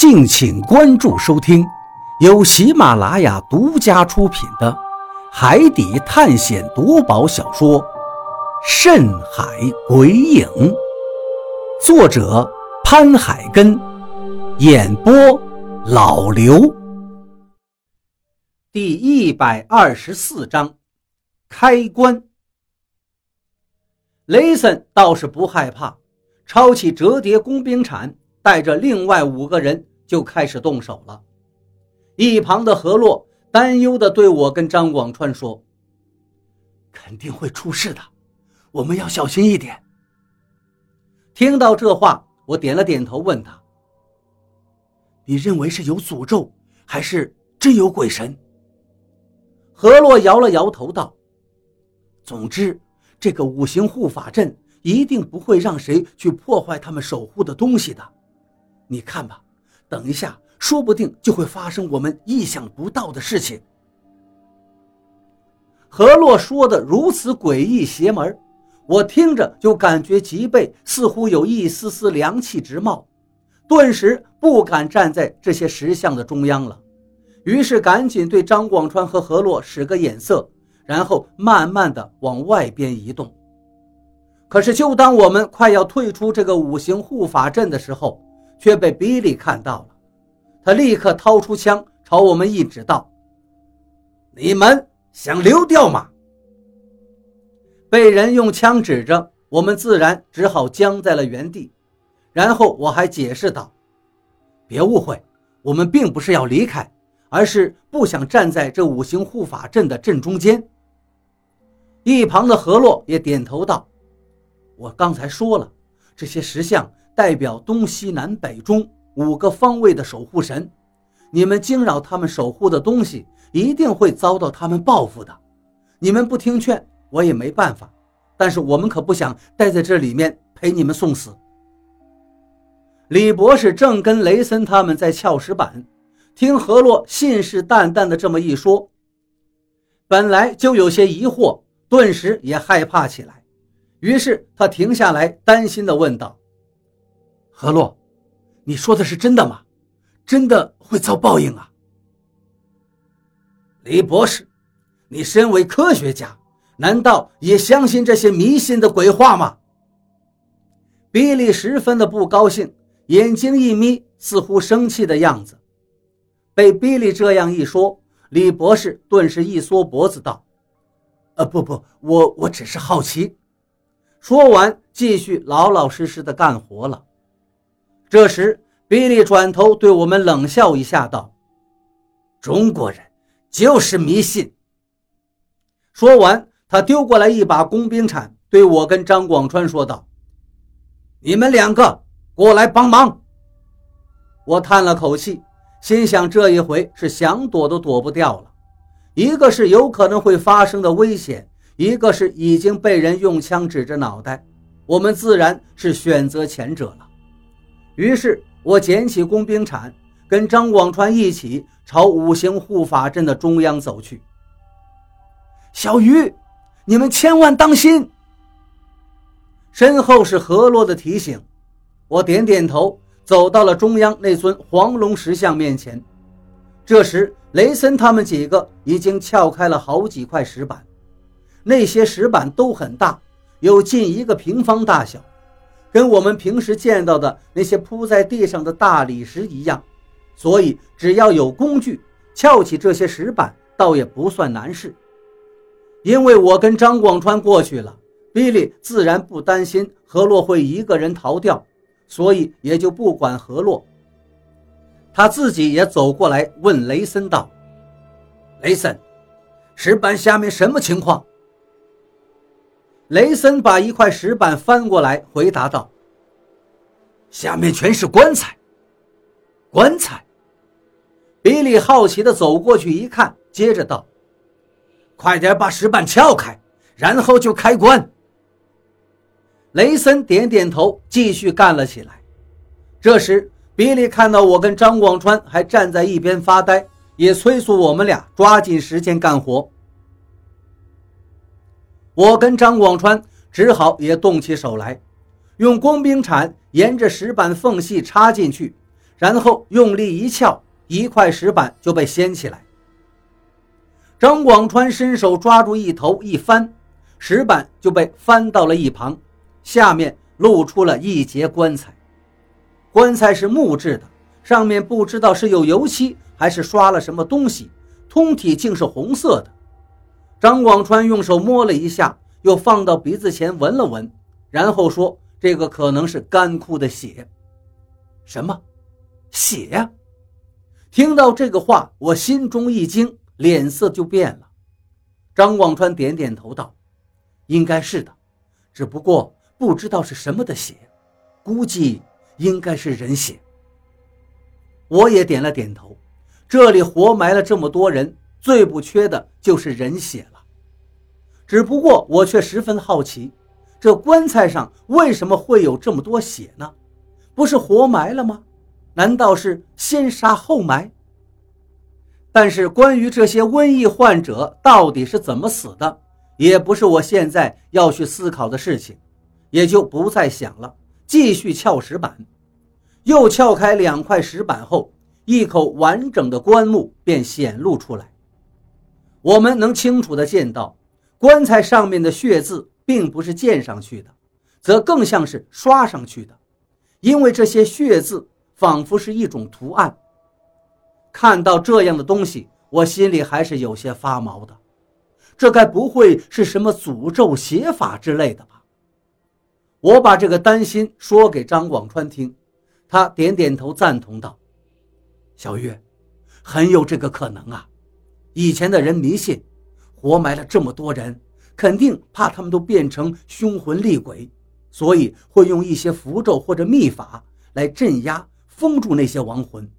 敬请关注收听，由喜马拉雅独家出品的《海底探险夺宝小说》《深海鬼影》，作者潘海根，演播老刘。第一百二十四章，开关。雷森倒是不害怕，抄起折叠工兵铲，带着另外五个人。就开始动手了。一旁的何洛担忧地对我跟张广川说：“肯定会出事的，我们要小心一点。”听到这话，我点了点头，问他：“你认为是有诅咒，还是真有鬼神？”何洛摇了摇头道：“总之，这个五行护法阵一定不会让谁去破坏他们守护的东西的。你看吧。”等一下，说不定就会发生我们意想不到的事情。何洛说的如此诡异邪门，我听着就感觉脊背似乎有一丝丝凉气直冒，顿时不敢站在这些石像的中央了。于是赶紧对张广川和何洛使个眼色，然后慢慢的往外边移动。可是，就当我们快要退出这个五行护法阵的时候，却被比利看到了，他立刻掏出枪朝我们一指道：“你们想溜掉吗？”被人用枪指着，我们自然只好僵在了原地。然后我还解释道：“别误会，我们并不是要离开，而是不想站在这五行护法阵的正中间。”一旁的何洛也点头道：“我刚才说了，这些石像。”代表东西南北中五个方位的守护神，你们惊扰他们守护的东西，一定会遭到他们报复的。你们不听劝，我也没办法。但是我们可不想待在这里面陪你们送死。李博士正跟雷森他们在撬石板，听何洛信誓旦旦的这么一说，本来就有些疑惑，顿时也害怕起来。于是他停下来，担心的问道。何洛，你说的是真的吗？真的会遭报应啊？李博士，你身为科学家，难道也相信这些迷信的鬼话吗？比利十分的不高兴，眼睛一眯，似乎生气的样子。被比利这样一说，李博士顿时一缩脖子道：“呃，不不，我我只是好奇。”说完，继续老老实实的干活了。这时，比利转头对我们冷笑一下，道：“中国人就是迷信。”说完，他丢过来一把工兵铲，对我跟张广川说道：“你们两个过来帮忙。”我叹了口气，心想这一回是想躲都躲不掉了。一个是有可能会发生的危险，一个是已经被人用枪指着脑袋，我们自然是选择前者了。于是我捡起工兵铲，跟张广川一起朝五行护法阵的中央走去。小鱼，你们千万当心！身后是何洛的提醒。我点点头，走到了中央那尊黄龙石像面前。这时，雷森他们几个已经撬开了好几块石板，那些石板都很大，有近一个平方大小。跟我们平时见到的那些铺在地上的大理石一样，所以只要有工具，撬起这些石板倒也不算难事。因为我跟张广川过去了，比利自然不担心何洛会一个人逃掉，所以也就不管何洛。他自己也走过来问雷森道：“雷森，石板下面什么情况？”雷森把一块石板翻过来，回答道：“下面全是棺材。”棺材。比利好奇地走过去一看，接着道：“快点把石板撬开，然后就开棺。”雷森点点头，继续干了起来。这时，比利看到我跟张广川还站在一边发呆，也催促我们俩抓紧时间干活。我跟张广川只好也动起手来，用工兵铲沿着石板缝隙插进去，然后用力一撬，一块石板就被掀起来。张广川伸手抓住一头，一翻，石板就被翻到了一旁，下面露出了一截棺材。棺材是木质的，上面不知道是有油漆还是刷了什么东西，通体竟是红色的。张广川用手摸了一下，又放到鼻子前闻了闻，然后说：“这个可能是干枯的血。”什么？血呀！听到这个话，我心中一惊。脸色就变了，张广川点点头道：“应该是的，只不过不知道是什么的血，估计应该是人血。”我也点了点头。这里活埋了这么多人，最不缺的就是人血了。只不过我却十分好奇，这棺材上为什么会有这么多血呢？不是活埋了吗？难道是先杀后埋？但是关于这些瘟疫患者到底是怎么死的，也不是我现在要去思考的事情，也就不再想了。继续撬石板，又撬开两块石板后，一口完整的棺木便显露出来。我们能清楚地见到，棺材上面的血字并不是溅上去的，则更像是刷上去的，因为这些血字仿佛是一种图案。看到这样的东西，我心里还是有些发毛的。这该不会是什么诅咒邪法之类的吧？我把这个担心说给张广川听，他点点头赞同道：“小月，很有这个可能啊。以前的人迷信，活埋了这么多人，肯定怕他们都变成凶魂厉鬼，所以会用一些符咒或者秘法来镇压、封住那些亡魂。”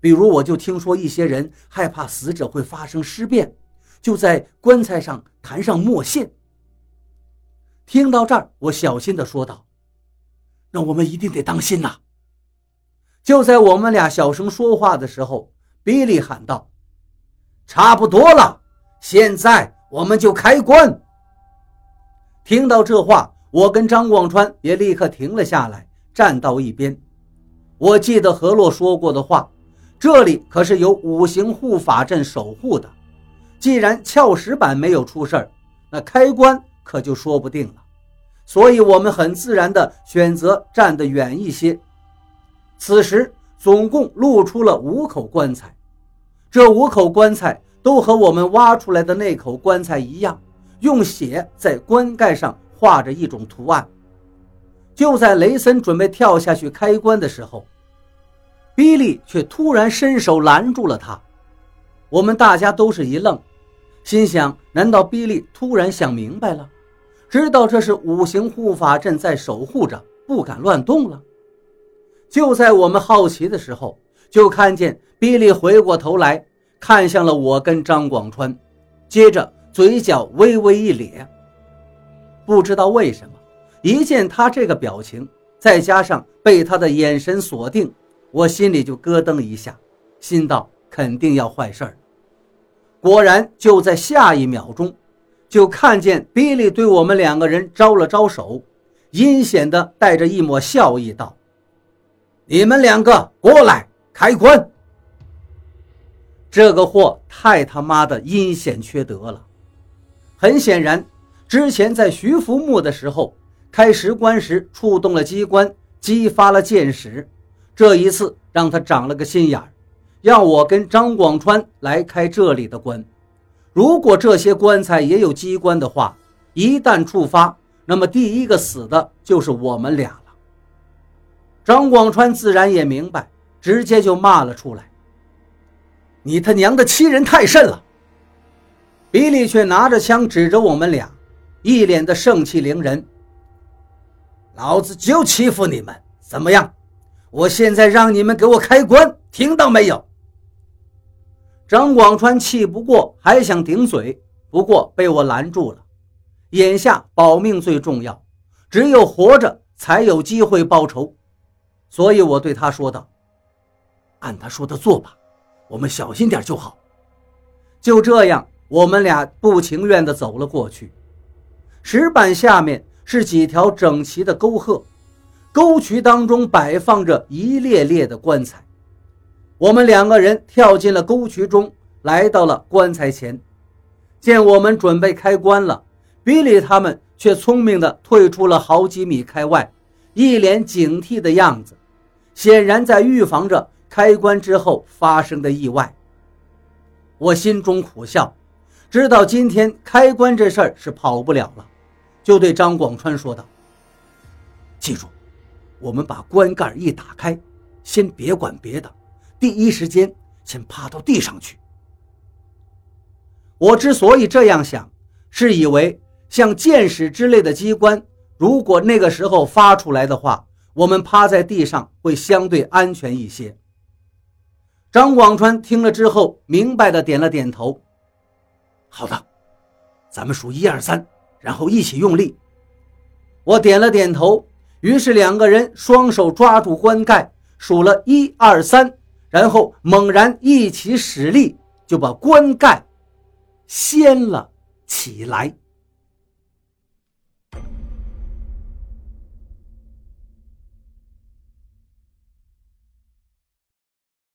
比如，我就听说一些人害怕死者会发生尸变，就在棺材上弹上墨线。听到这儿，我小心地说道：“那我们一定得当心呐！”就在我们俩小声说话的时候，比利喊道：“差不多了，现在我们就开棺。”听到这话，我跟张广川也立刻停了下来，站到一边。我记得何洛说过的话。这里可是有五行护法阵守护的，既然撬石板没有出事儿，那开棺可就说不定了。所以，我们很自然地选择站得远一些。此时，总共露出了五口棺材，这五口棺材都和我们挖出来的那口棺材一样，用血在棺盖上画着一种图案。就在雷森准备跳下去开棺的时候。比利却突然伸手拦住了他，我们大家都是一愣，心想：难道比利突然想明白了，知道这是五行护法阵在守护着，不敢乱动了？就在我们好奇的时候，就看见比利回过头来看向了我跟张广川，接着嘴角微微一咧。不知道为什么，一见他这个表情，再加上被他的眼神锁定。我心里就咯噔一下，心道肯定要坏事儿。果然，就在下一秒钟，就看见比利对我们两个人招了招手，阴险的带着一抹笑意道：“你们两个过来开棺。”这个货太他妈的阴险缺德了。很显然，之前在徐福墓的时候开石棺时触动了机关，激发了箭矢。这一次让他长了个心眼儿，要我跟张广川来开这里的棺。如果这些棺材也有机关的话，一旦触发，那么第一个死的就是我们俩了。张广川自然也明白，直接就骂了出来：“你他娘的欺人太甚了！”比利却拿着枪指着我们俩，一脸的盛气凌人：“老子就欺负你们，怎么样？”我现在让你们给我开棺，听到没有？张广川气不过，还想顶嘴，不过被我拦住了。眼下保命最重要，只有活着才有机会报仇，所以我对他说道：“按他说的做吧，我们小心点就好。”就这样，我们俩不情愿地走了过去。石板下面是几条整齐的沟壑。沟渠当中摆放着一列列的棺材。我们两个人跳进了沟渠中，来到了棺材前。见我们准备开棺了，比利他们却聪明地退出了好几米开外，一脸警惕的样子，显然在预防着开棺之后发生的意外。我心中苦笑，知道今天开棺这事儿是跑不了了，就对张广川说道：“记住，我们把棺盖一打开，先别管别的，第一时间先趴到地上去。”我之所以这样想，是以为像箭矢之类的机关，如果那个时候发出来的话，我们趴在地上会相对安全一些。张广川听了之后，明白的点了点头。好的，咱们数一二三，然后一起用力。我点了点头，于是两个人双手抓住棺盖，数了一二三，然后猛然一起使力，就把棺盖。掀了起来。